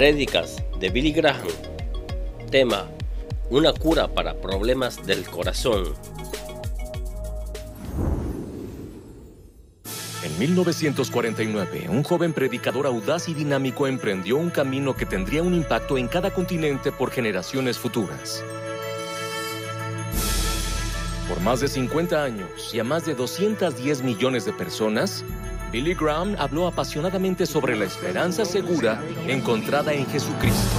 Prédicas de Billy Graham. Tema: Una cura para problemas del corazón. En 1949, un joven predicador audaz y dinámico emprendió un camino que tendría un impacto en cada continente por generaciones futuras. Por más de 50 años y a más de 210 millones de personas, Billy Graham habló apasionadamente sobre la esperanza segura encontrada en Jesucristo.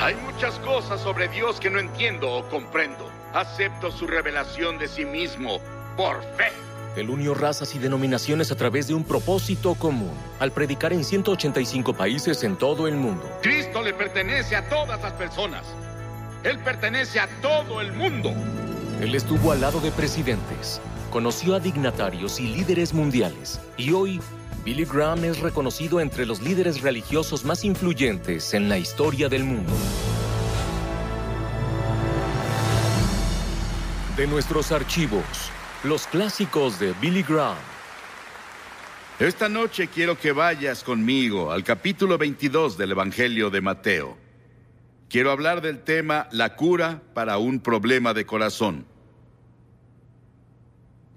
Hay muchas cosas sobre Dios que no entiendo o comprendo. Acepto su revelación de sí mismo por fe. Él unió razas y denominaciones a través de un propósito común, al predicar en 185 países en todo el mundo. Cristo le pertenece a todas las personas. Él pertenece a todo el mundo. Él estuvo al lado de presidentes, conoció a dignatarios y líderes mundiales, y hoy Billy Graham es reconocido entre los líderes religiosos más influyentes en la historia del mundo. De nuestros archivos, los clásicos de Billy Graham. Esta noche quiero que vayas conmigo al capítulo 22 del Evangelio de Mateo. Quiero hablar del tema la cura para un problema de corazón.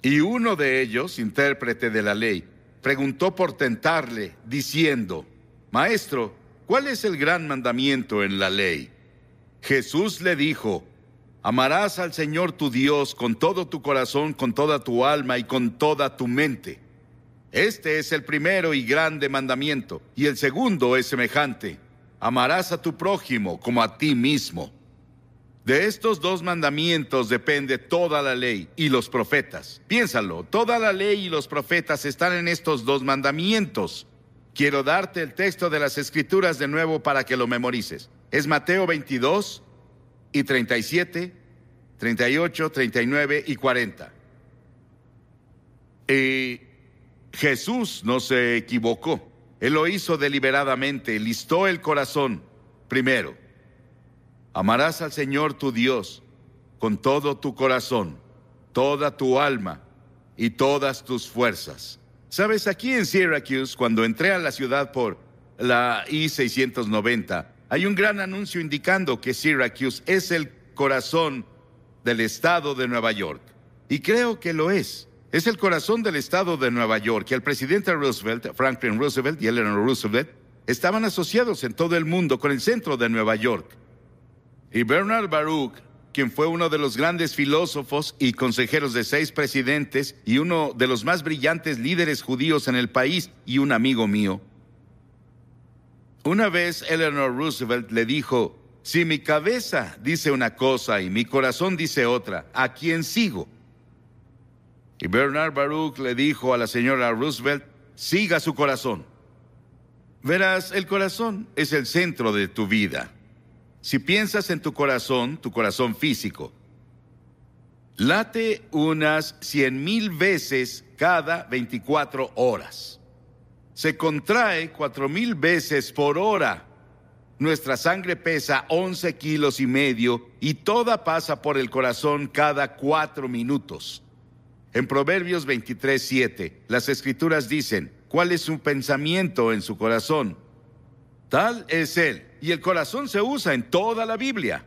Y uno de ellos, intérprete de la ley, preguntó por tentarle, diciendo, Maestro, ¿cuál es el gran mandamiento en la ley? Jesús le dijo, Amarás al Señor tu Dios con todo tu corazón, con toda tu alma y con toda tu mente. Este es el primero y grande mandamiento, y el segundo es semejante amarás a tu prójimo como a ti mismo. De estos dos mandamientos depende toda la ley y los profetas. Piénsalo, toda la ley y los profetas están en estos dos mandamientos. Quiero darte el texto de las escrituras de nuevo para que lo memorices. Es Mateo 22 y 37, 38, 39 y 40. Y Jesús no se equivocó. Él lo hizo deliberadamente, listó el corazón. Primero, amarás al Señor tu Dios con todo tu corazón, toda tu alma y todas tus fuerzas. Sabes, aquí en Syracuse, cuando entré a la ciudad por la I-690, hay un gran anuncio indicando que Syracuse es el corazón del estado de Nueva York. Y creo que lo es. Es el corazón del estado de Nueva York y el presidente Roosevelt, Franklin Roosevelt y Eleanor Roosevelt estaban asociados en todo el mundo con el centro de Nueva York. Y Bernard Baruch, quien fue uno de los grandes filósofos y consejeros de seis presidentes y uno de los más brillantes líderes judíos en el país y un amigo mío. Una vez Eleanor Roosevelt le dijo, si mi cabeza dice una cosa y mi corazón dice otra, ¿a quién sigo? Y Bernard Baruch le dijo a la señora Roosevelt, siga su corazón. Verás, el corazón es el centro de tu vida. Si piensas en tu corazón, tu corazón físico, late unas cien mil veces cada 24 horas. Se contrae cuatro mil veces por hora. Nuestra sangre pesa 11 kilos y medio y toda pasa por el corazón cada cuatro minutos. En Proverbios 23, 7, las escrituras dicen, ¿cuál es su pensamiento en su corazón? Tal es él. Y el corazón se usa en toda la Biblia.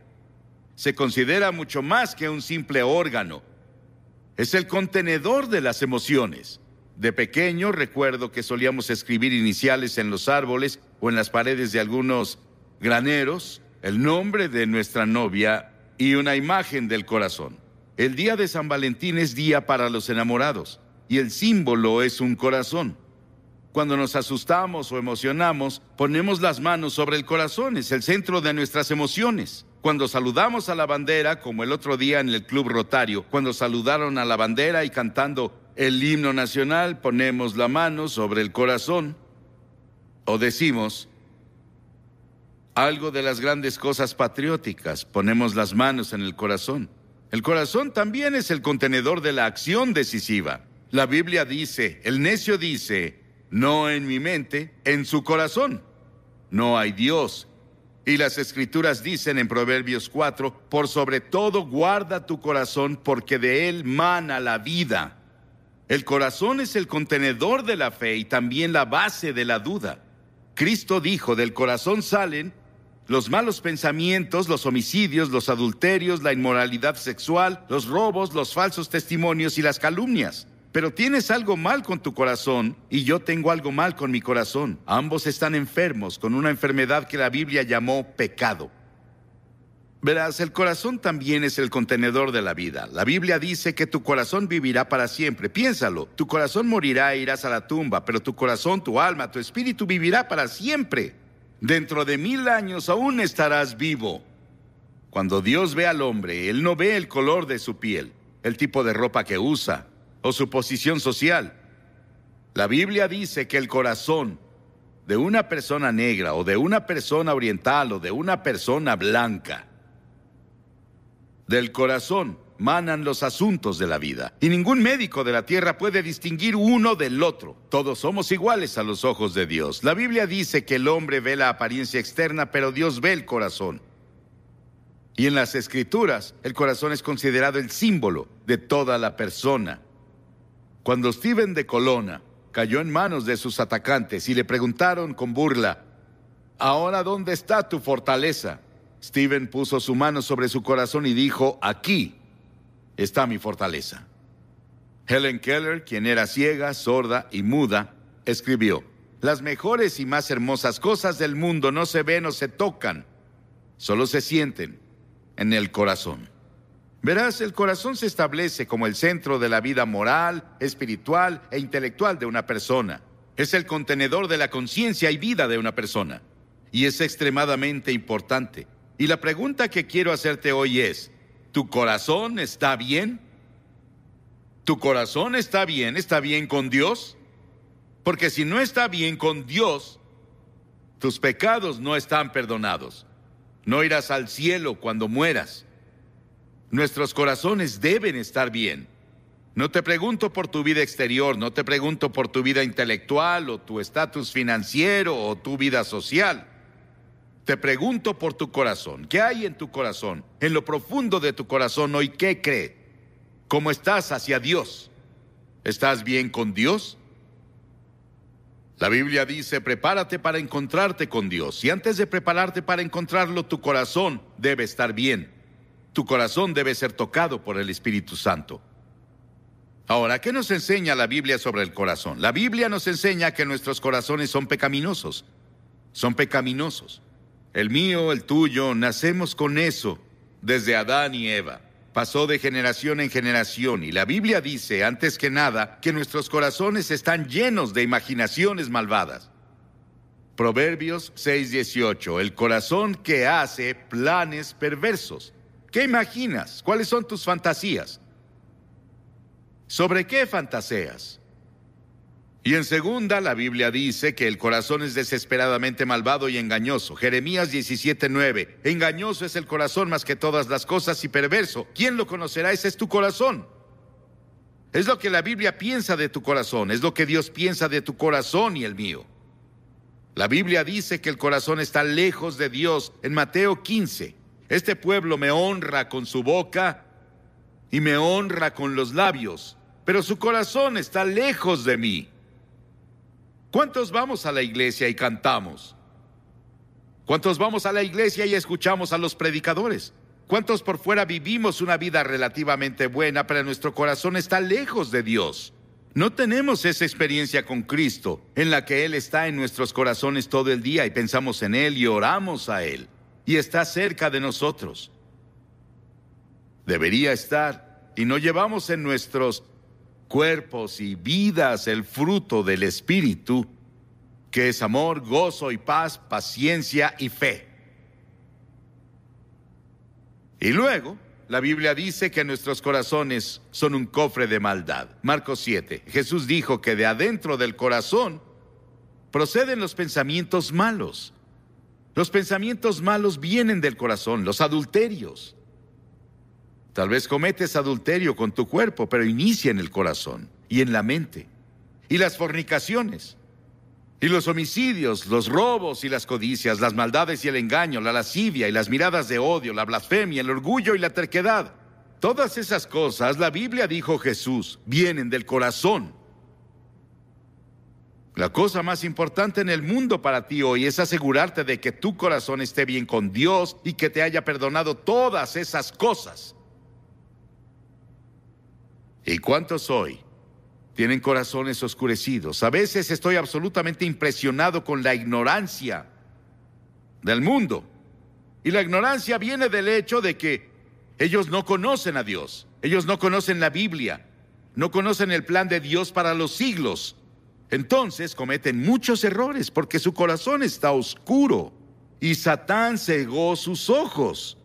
Se considera mucho más que un simple órgano. Es el contenedor de las emociones. De pequeño recuerdo que solíamos escribir iniciales en los árboles o en las paredes de algunos graneros, el nombre de nuestra novia y una imagen del corazón. El día de San Valentín es día para los enamorados y el símbolo es un corazón. Cuando nos asustamos o emocionamos, ponemos las manos sobre el corazón, es el centro de nuestras emociones. Cuando saludamos a la bandera, como el otro día en el Club Rotario, cuando saludaron a la bandera y cantando el himno nacional, ponemos la mano sobre el corazón. O decimos algo de las grandes cosas patrióticas, ponemos las manos en el corazón. El corazón también es el contenedor de la acción decisiva. La Biblia dice, el necio dice, no en mi mente, en su corazón. No hay Dios. Y las escrituras dicen en Proverbios 4, por sobre todo guarda tu corazón porque de él mana la vida. El corazón es el contenedor de la fe y también la base de la duda. Cristo dijo, del corazón salen los malos pensamientos, los homicidios, los adulterios, la inmoralidad sexual, los robos, los falsos testimonios y las calumnias. Pero tienes algo mal con tu corazón y yo tengo algo mal con mi corazón. Ambos están enfermos con una enfermedad que la Biblia llamó pecado. Verás, el corazón también es el contenedor de la vida. La Biblia dice que tu corazón vivirá para siempre. Piénsalo, tu corazón morirá e irás a la tumba, pero tu corazón, tu alma, tu espíritu vivirá para siempre. Dentro de mil años aún estarás vivo. Cuando Dios ve al hombre, Él no ve el color de su piel, el tipo de ropa que usa o su posición social. La Biblia dice que el corazón de una persona negra o de una persona oriental o de una persona blanca, del corazón manan los asuntos de la vida. Y ningún médico de la tierra puede distinguir uno del otro. Todos somos iguales a los ojos de Dios. La Biblia dice que el hombre ve la apariencia externa, pero Dios ve el corazón. Y en las escrituras, el corazón es considerado el símbolo de toda la persona. Cuando Steven de Colonna cayó en manos de sus atacantes y le preguntaron con burla, ¿ahora dónde está tu fortaleza? Steven puso su mano sobre su corazón y dijo, aquí está mi fortaleza. Helen Keller, quien era ciega, sorda y muda, escribió, las mejores y más hermosas cosas del mundo no se ven o se tocan, solo se sienten en el corazón. Verás, el corazón se establece como el centro de la vida moral, espiritual e intelectual de una persona. Es el contenedor de la conciencia y vida de una persona. Y es extremadamente importante. Y la pregunta que quiero hacerte hoy es, ¿Tu corazón está bien? ¿Tu corazón está bien? ¿Está bien con Dios? Porque si no está bien con Dios, tus pecados no están perdonados. No irás al cielo cuando mueras. Nuestros corazones deben estar bien. No te pregunto por tu vida exterior, no te pregunto por tu vida intelectual o tu estatus financiero o tu vida social. Te pregunto por tu corazón. ¿Qué hay en tu corazón? En lo profundo de tu corazón hoy, ¿qué cree? ¿Cómo estás hacia Dios? ¿Estás bien con Dios? La Biblia dice, prepárate para encontrarte con Dios. Y antes de prepararte para encontrarlo, tu corazón debe estar bien. Tu corazón debe ser tocado por el Espíritu Santo. Ahora, ¿qué nos enseña la Biblia sobre el corazón? La Biblia nos enseña que nuestros corazones son pecaminosos. Son pecaminosos. El mío, el tuyo, nacemos con eso desde Adán y Eva. Pasó de generación en generación y la Biblia dice, antes que nada, que nuestros corazones están llenos de imaginaciones malvadas. Proverbios 6:18, el corazón que hace planes perversos. ¿Qué imaginas? ¿Cuáles son tus fantasías? ¿Sobre qué fantaseas? Y en segunda, la Biblia dice que el corazón es desesperadamente malvado y engañoso. Jeremías 17:9. Engañoso es el corazón más que todas las cosas y perverso. ¿Quién lo conocerá? Ese es tu corazón. Es lo que la Biblia piensa de tu corazón, es lo que Dios piensa de tu corazón y el mío. La Biblia dice que el corazón está lejos de Dios en Mateo 15. Este pueblo me honra con su boca y me honra con los labios, pero su corazón está lejos de mí. ¿Cuántos vamos a la iglesia y cantamos? ¿Cuántos vamos a la iglesia y escuchamos a los predicadores? ¿Cuántos por fuera vivimos una vida relativamente buena, pero nuestro corazón está lejos de Dios? No tenemos esa experiencia con Cristo, en la que Él está en nuestros corazones todo el día y pensamos en Él y oramos a Él, y está cerca de nosotros. Debería estar, y no llevamos en nuestros cuerpos y vidas el fruto del Espíritu, que es amor, gozo y paz, paciencia y fe. Y luego, la Biblia dice que nuestros corazones son un cofre de maldad. Marcos 7. Jesús dijo que de adentro del corazón proceden los pensamientos malos. Los pensamientos malos vienen del corazón, los adulterios, Tal vez cometes adulterio con tu cuerpo, pero inicia en el corazón y en la mente. Y las fornicaciones, y los homicidios, los robos y las codicias, las maldades y el engaño, la lascivia y las miradas de odio, la blasfemia, el orgullo y la terquedad. Todas esas cosas, la Biblia dijo Jesús, vienen del corazón. La cosa más importante en el mundo para ti hoy es asegurarte de que tu corazón esté bien con Dios y que te haya perdonado todas esas cosas. ¿Y cuántos hoy tienen corazones oscurecidos? A veces estoy absolutamente impresionado con la ignorancia del mundo. Y la ignorancia viene del hecho de que ellos no conocen a Dios, ellos no conocen la Biblia, no conocen el plan de Dios para los siglos. Entonces cometen muchos errores porque su corazón está oscuro y Satán cegó sus ojos.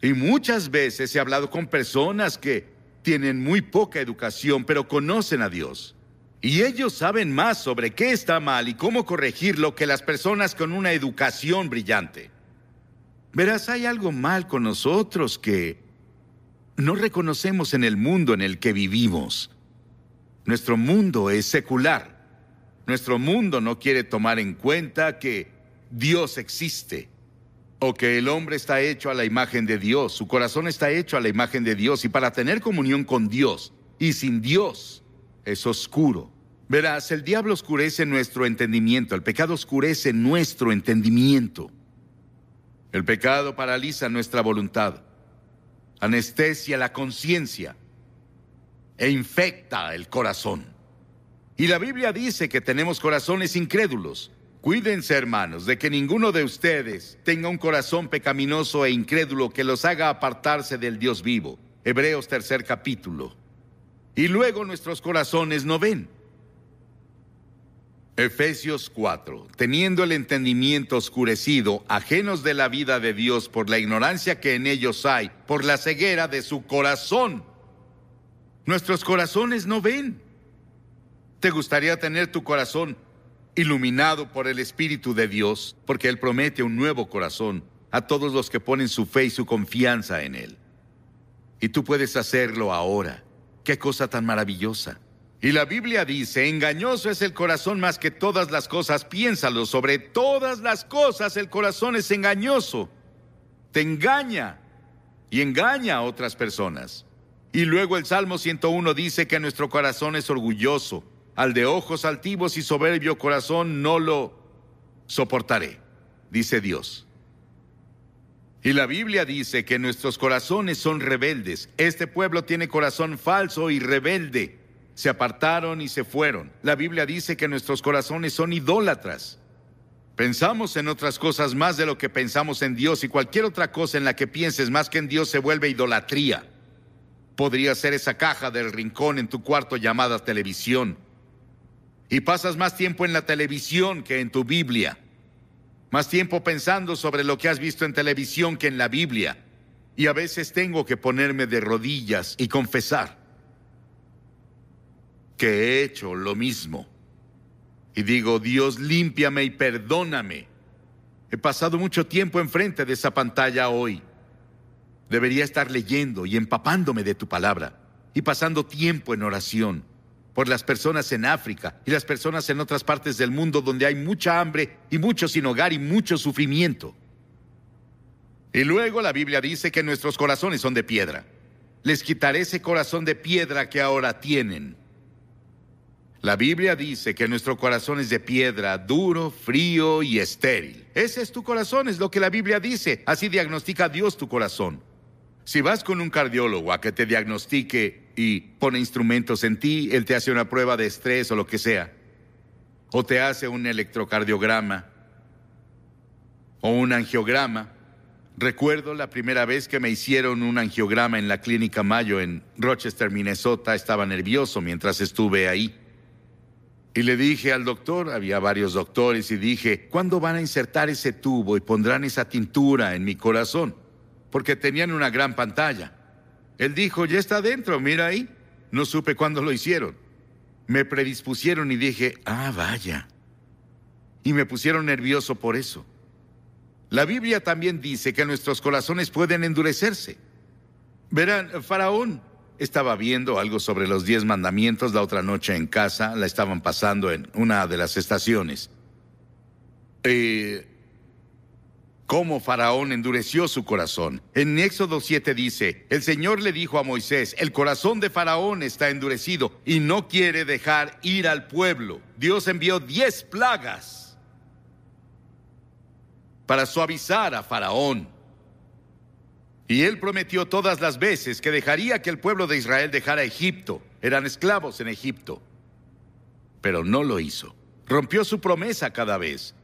Y muchas veces he hablado con personas que tienen muy poca educación pero conocen a Dios. Y ellos saben más sobre qué está mal y cómo corregirlo que las personas con una educación brillante. Verás, hay algo mal con nosotros que no reconocemos en el mundo en el que vivimos. Nuestro mundo es secular. Nuestro mundo no quiere tomar en cuenta que Dios existe o que el hombre está hecho a la imagen de Dios, su corazón está hecho a la imagen de Dios y para tener comunión con Dios y sin Dios es oscuro. Verás, el diablo oscurece nuestro entendimiento, el pecado oscurece nuestro entendimiento. El pecado paraliza nuestra voluntad anestesia la conciencia e infecta el corazón. Y la Biblia dice que tenemos corazones incrédulos. Cuídense, hermanos, de que ninguno de ustedes tenga un corazón pecaminoso e incrédulo que los haga apartarse del Dios vivo. Hebreos tercer capítulo. Y luego nuestros corazones no ven. Efesios 4. Teniendo el entendimiento oscurecido, ajenos de la vida de Dios por la ignorancia que en ellos hay, por la ceguera de su corazón. Nuestros corazones no ven. ¿Te gustaría tener tu corazón iluminado por el Espíritu de Dios? Porque Él promete un nuevo corazón a todos los que ponen su fe y su confianza en Él. Y tú puedes hacerlo ahora. Qué cosa tan maravillosa. Y la Biblia dice, engañoso es el corazón más que todas las cosas, piénsalo, sobre todas las cosas el corazón es engañoso, te engaña y engaña a otras personas. Y luego el Salmo 101 dice que nuestro corazón es orgulloso, al de ojos altivos y soberbio corazón no lo soportaré, dice Dios. Y la Biblia dice que nuestros corazones son rebeldes. Este pueblo tiene corazón falso y rebelde se apartaron y se fueron. La Biblia dice que nuestros corazones son idólatras. Pensamos en otras cosas más de lo que pensamos en Dios y cualquier otra cosa en la que pienses más que en Dios se vuelve idolatría. Podría ser esa caja del rincón en tu cuarto llamada televisión. Y pasas más tiempo en la televisión que en tu Biblia. Más tiempo pensando sobre lo que has visto en televisión que en la Biblia. Y a veces tengo que ponerme de rodillas y confesar que he hecho lo mismo. Y digo, Dios, límpiame y perdóname. He pasado mucho tiempo enfrente de esa pantalla hoy. Debería estar leyendo y empapándome de tu palabra y pasando tiempo en oración por las personas en África y las personas en otras partes del mundo donde hay mucha hambre y mucho sin hogar y mucho sufrimiento. Y luego la Biblia dice que nuestros corazones son de piedra. Les quitaré ese corazón de piedra que ahora tienen la Biblia dice que nuestro corazón es de piedra, duro, frío y estéril. Ese es tu corazón, es lo que la Biblia dice. Así diagnostica Dios tu corazón. Si vas con un cardiólogo a que te diagnostique y pone instrumentos en ti, él te hace una prueba de estrés o lo que sea. O te hace un electrocardiograma o un angiograma. Recuerdo la primera vez que me hicieron un angiograma en la clínica Mayo en Rochester, Minnesota. Estaba nervioso mientras estuve ahí. Y le dije al doctor, había varios doctores, y dije, ¿cuándo van a insertar ese tubo y pondrán esa tintura en mi corazón? Porque tenían una gran pantalla. Él dijo, ya está dentro, mira ahí. No supe cuándo lo hicieron. Me predispusieron y dije, ah, vaya. Y me pusieron nervioso por eso. La Biblia también dice que nuestros corazones pueden endurecerse. Verán, Faraón estaba viendo algo sobre los diez mandamientos la otra noche en casa, la estaban pasando en una de las estaciones. Cómo Faraón endureció su corazón. En Éxodo 7 dice, el Señor le dijo a Moisés, el corazón de Faraón está endurecido y no quiere dejar ir al pueblo. Dios envió diez plagas para suavizar a Faraón. Y él prometió todas las veces que dejaría que el pueblo de Israel dejara Egipto. Eran esclavos en Egipto. Pero no lo hizo. Rompió su promesa cada vez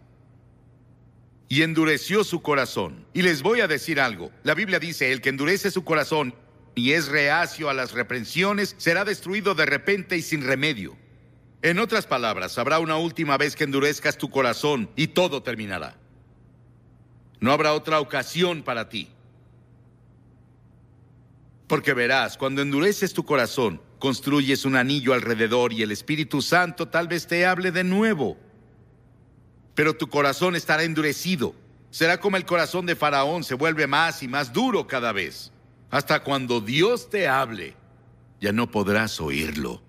y endureció su corazón. Y les voy a decir algo. La Biblia dice, el que endurece su corazón y es reacio a las reprensiones, será destruido de repente y sin remedio. En otras palabras, habrá una última vez que endurezcas tu corazón y todo terminará. No habrá otra ocasión para ti. Porque verás, cuando endureces tu corazón, construyes un anillo alrededor y el Espíritu Santo tal vez te hable de nuevo pero tu corazón estará endurecido. Será como el corazón de Faraón, se vuelve más y más duro cada vez. Hasta cuando Dios te hable, ya no podrás oírlo.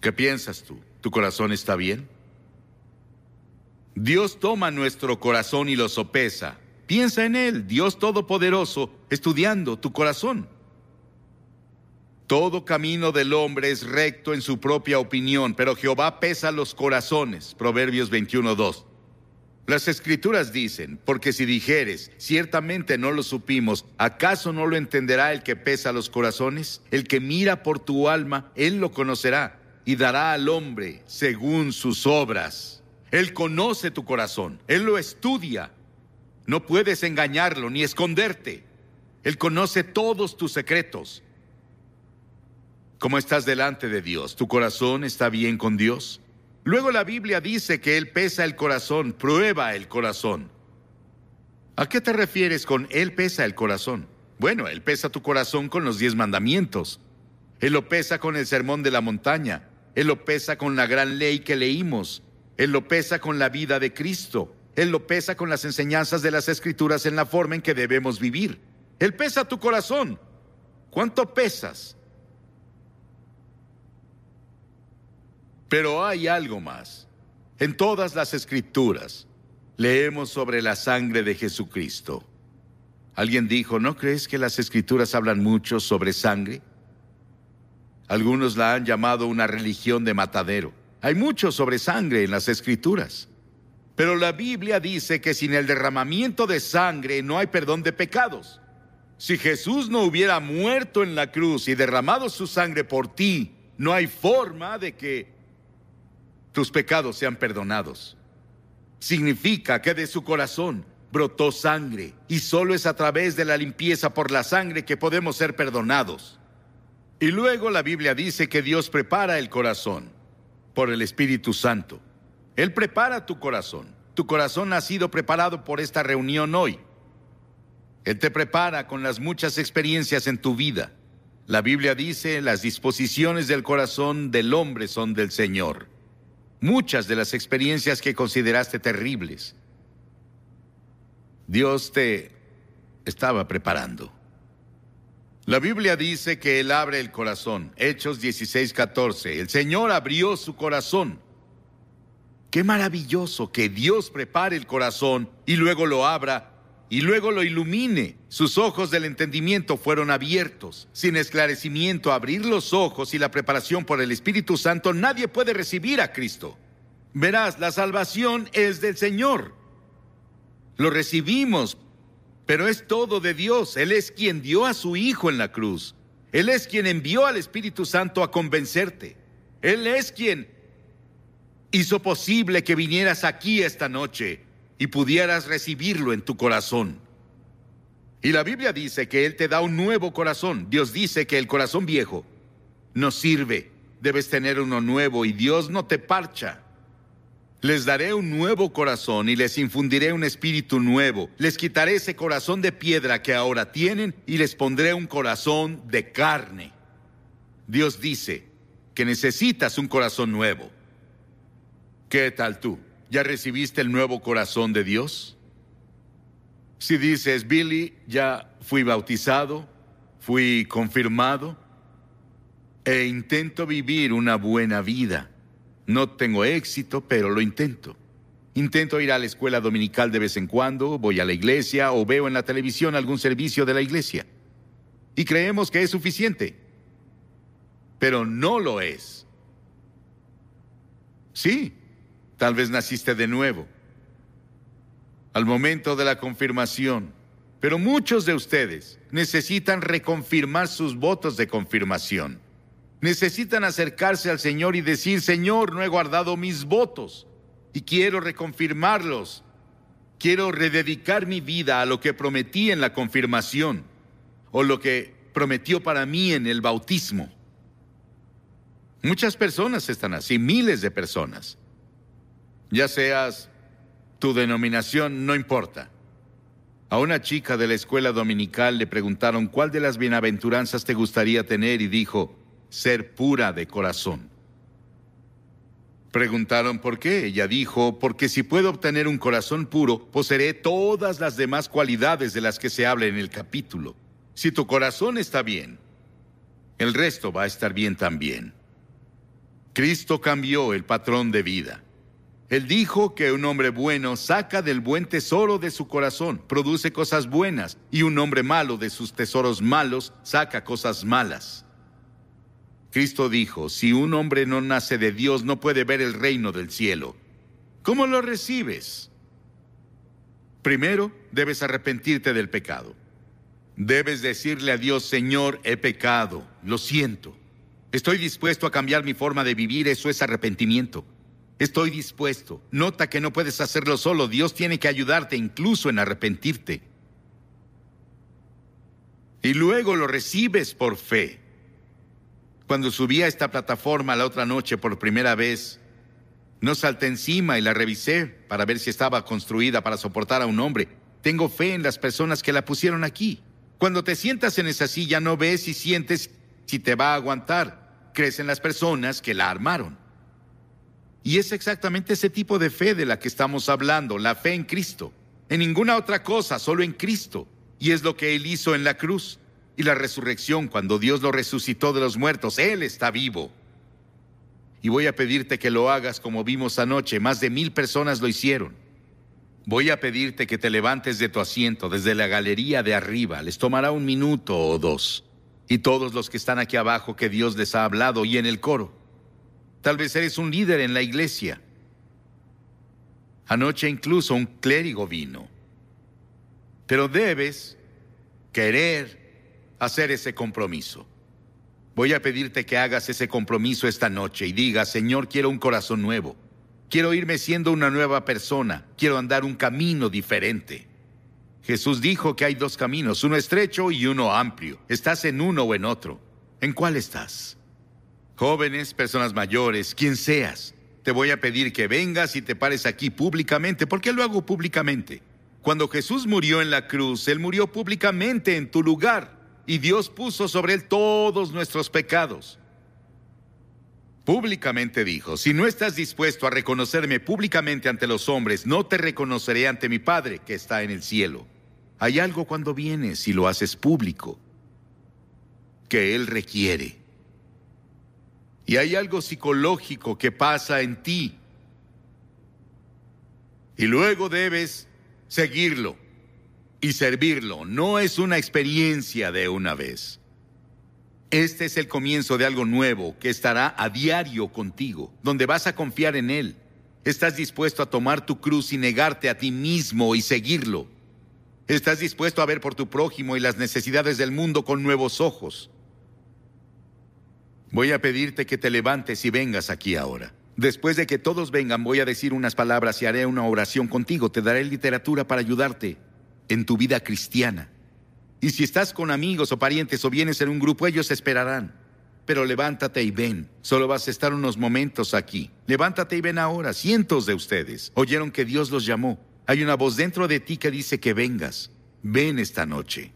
¿Qué piensas tú? ¿Tu corazón está bien? Dios toma nuestro corazón y lo sopesa. Piensa en Él, Dios Todopoderoso, estudiando tu corazón. Todo camino del hombre es recto en su propia opinión, pero Jehová pesa los corazones. Proverbios 21.2. Las escrituras dicen, porque si dijeres, ciertamente no lo supimos, ¿acaso no lo entenderá el que pesa los corazones? El que mira por tu alma, él lo conocerá y dará al hombre según sus obras. Él conoce tu corazón, él lo estudia. No puedes engañarlo ni esconderte. Él conoce todos tus secretos. ¿Cómo estás delante de Dios? ¿Tu corazón está bien con Dios? Luego la Biblia dice que Él pesa el corazón, prueba el corazón. ¿A qué te refieres con Él pesa el corazón? Bueno, Él pesa tu corazón con los diez mandamientos. Él lo pesa con el sermón de la montaña. Él lo pesa con la gran ley que leímos. Él lo pesa con la vida de Cristo. Él lo pesa con las enseñanzas de las escrituras en la forma en que debemos vivir. Él pesa tu corazón. ¿Cuánto pesas? Pero hay algo más. En todas las escrituras leemos sobre la sangre de Jesucristo. Alguien dijo, ¿no crees que las escrituras hablan mucho sobre sangre? Algunos la han llamado una religión de matadero. Hay mucho sobre sangre en las escrituras. Pero la Biblia dice que sin el derramamiento de sangre no hay perdón de pecados. Si Jesús no hubiera muerto en la cruz y derramado su sangre por ti, no hay forma de que tus pecados sean perdonados. Significa que de su corazón brotó sangre y solo es a través de la limpieza por la sangre que podemos ser perdonados. Y luego la Biblia dice que Dios prepara el corazón por el Espíritu Santo. Él prepara tu corazón. Tu corazón ha sido preparado por esta reunión hoy. Él te prepara con las muchas experiencias en tu vida. La Biblia dice, las disposiciones del corazón del hombre son del Señor muchas de las experiencias que consideraste terribles. Dios te estaba preparando. La Biblia dice que Él abre el corazón. Hechos 16, 14. El Señor abrió su corazón. Qué maravilloso que Dios prepare el corazón y luego lo abra y luego lo ilumine. Sus ojos del entendimiento fueron abiertos. Sin esclarecimiento, abrir los ojos y la preparación por el Espíritu Santo, nadie puede recibir a Cristo. Verás, la salvación es del Señor. Lo recibimos, pero es todo de Dios. Él es quien dio a su Hijo en la cruz. Él es quien envió al Espíritu Santo a convencerte. Él es quien hizo posible que vinieras aquí esta noche y pudieras recibirlo en tu corazón. Y la Biblia dice que Él te da un nuevo corazón. Dios dice que el corazón viejo no sirve. Debes tener uno nuevo y Dios no te parcha. Les daré un nuevo corazón y les infundiré un espíritu nuevo. Les quitaré ese corazón de piedra que ahora tienen y les pondré un corazón de carne. Dios dice que necesitas un corazón nuevo. ¿Qué tal tú? ¿Ya recibiste el nuevo corazón de Dios? Si dices, Billy, ya fui bautizado, fui confirmado e intento vivir una buena vida, No tengo éxito, pero lo intento. Intento ir a la escuela dominical de vez en cuando, voy a la iglesia o veo en la televisión algún servicio de la iglesia. Y creemos que es suficiente. Pero no lo es. Sí, tal vez naciste de nuevo. Al momento de la confirmación. Pero muchos de ustedes necesitan reconfirmar sus votos de confirmación. Necesitan acercarse al Señor y decir, Señor, no he guardado mis votos y quiero reconfirmarlos. Quiero rededicar mi vida a lo que prometí en la confirmación o lo que prometió para mí en el bautismo. Muchas personas están así, miles de personas. Ya seas tu denominación, no importa. A una chica de la escuela dominical le preguntaron cuál de las bienaventuranzas te gustaría tener y dijo, ser pura de corazón. Preguntaron por qué. Ella dijo, porque si puedo obtener un corazón puro, poseeré todas las demás cualidades de las que se habla en el capítulo. Si tu corazón está bien, el resto va a estar bien también. Cristo cambió el patrón de vida. Él dijo que un hombre bueno saca del buen tesoro de su corazón, produce cosas buenas, y un hombre malo de sus tesoros malos saca cosas malas. Cristo dijo, si un hombre no nace de Dios no puede ver el reino del cielo. ¿Cómo lo recibes? Primero, debes arrepentirte del pecado. Debes decirle a Dios, Señor, he pecado, lo siento. Estoy dispuesto a cambiar mi forma de vivir, eso es arrepentimiento. Estoy dispuesto. Nota que no puedes hacerlo solo, Dios tiene que ayudarte incluso en arrepentirte. Y luego lo recibes por fe. Cuando subí a esta plataforma la otra noche por primera vez, no salté encima y la revisé para ver si estaba construida para soportar a un hombre. Tengo fe en las personas que la pusieron aquí. Cuando te sientas en esa silla no ves y sientes si te va a aguantar. Crees en las personas que la armaron. Y es exactamente ese tipo de fe de la que estamos hablando, la fe en Cristo. En ninguna otra cosa, solo en Cristo. Y es lo que Él hizo en la cruz y la resurrección, cuando Dios lo resucitó de los muertos, Él está vivo. Y voy a pedirte que lo hagas como vimos anoche, más de mil personas lo hicieron. Voy a pedirte que te levantes de tu asiento desde la galería de arriba, les tomará un minuto o dos. Y todos los que están aquí abajo que Dios les ha hablado y en el coro. Tal vez eres un líder en la iglesia. Anoche incluso un clérigo vino. Pero debes querer hacer ese compromiso. Voy a pedirte que hagas ese compromiso esta noche y digas, Señor, quiero un corazón nuevo. Quiero irme siendo una nueva persona. Quiero andar un camino diferente. Jesús dijo que hay dos caminos, uno estrecho y uno amplio. ¿Estás en uno o en otro? ¿En cuál estás? Jóvenes, personas mayores, quien seas, te voy a pedir que vengas y te pares aquí públicamente. ¿Por qué lo hago públicamente? Cuando Jesús murió en la cruz, Él murió públicamente en tu lugar y Dios puso sobre él todos nuestros pecados. Públicamente dijo, si no estás dispuesto a reconocerme públicamente ante los hombres, no te reconoceré ante mi Padre que está en el cielo. Hay algo cuando vienes y lo haces público que Él requiere. Y hay algo psicológico que pasa en ti. Y luego debes seguirlo y servirlo no es una experiencia de una vez. Este es el comienzo de algo nuevo que estará a diario contigo, donde vas a confiar en Él. Estás dispuesto a tomar tu cruz y negarte a ti mismo y seguirlo. Estás dispuesto a ver por tu prójimo y las necesidades del mundo con nuevos ojos. Voy a pedirte que te levantes y vengas aquí ahora. Después de que todos vengan, voy a decir unas palabras y haré una oración contigo. Te daré literatura para ayudarte en tu vida cristiana. Y si estás con amigos o parientes o vienes en un grupo, ellos esperarán. Pero levántate y ven. Solo vas a estar unos momentos aquí. Levántate y ven ahora. Cientos de ustedes oyeron que Dios los llamó. Hay una voz dentro de ti que dice que vengas. Ven esta noche.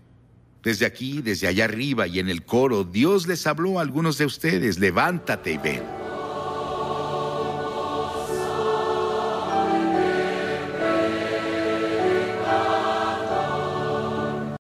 Desde aquí, desde allá arriba y en el coro, Dios les habló a algunos de ustedes. Levántate y ven.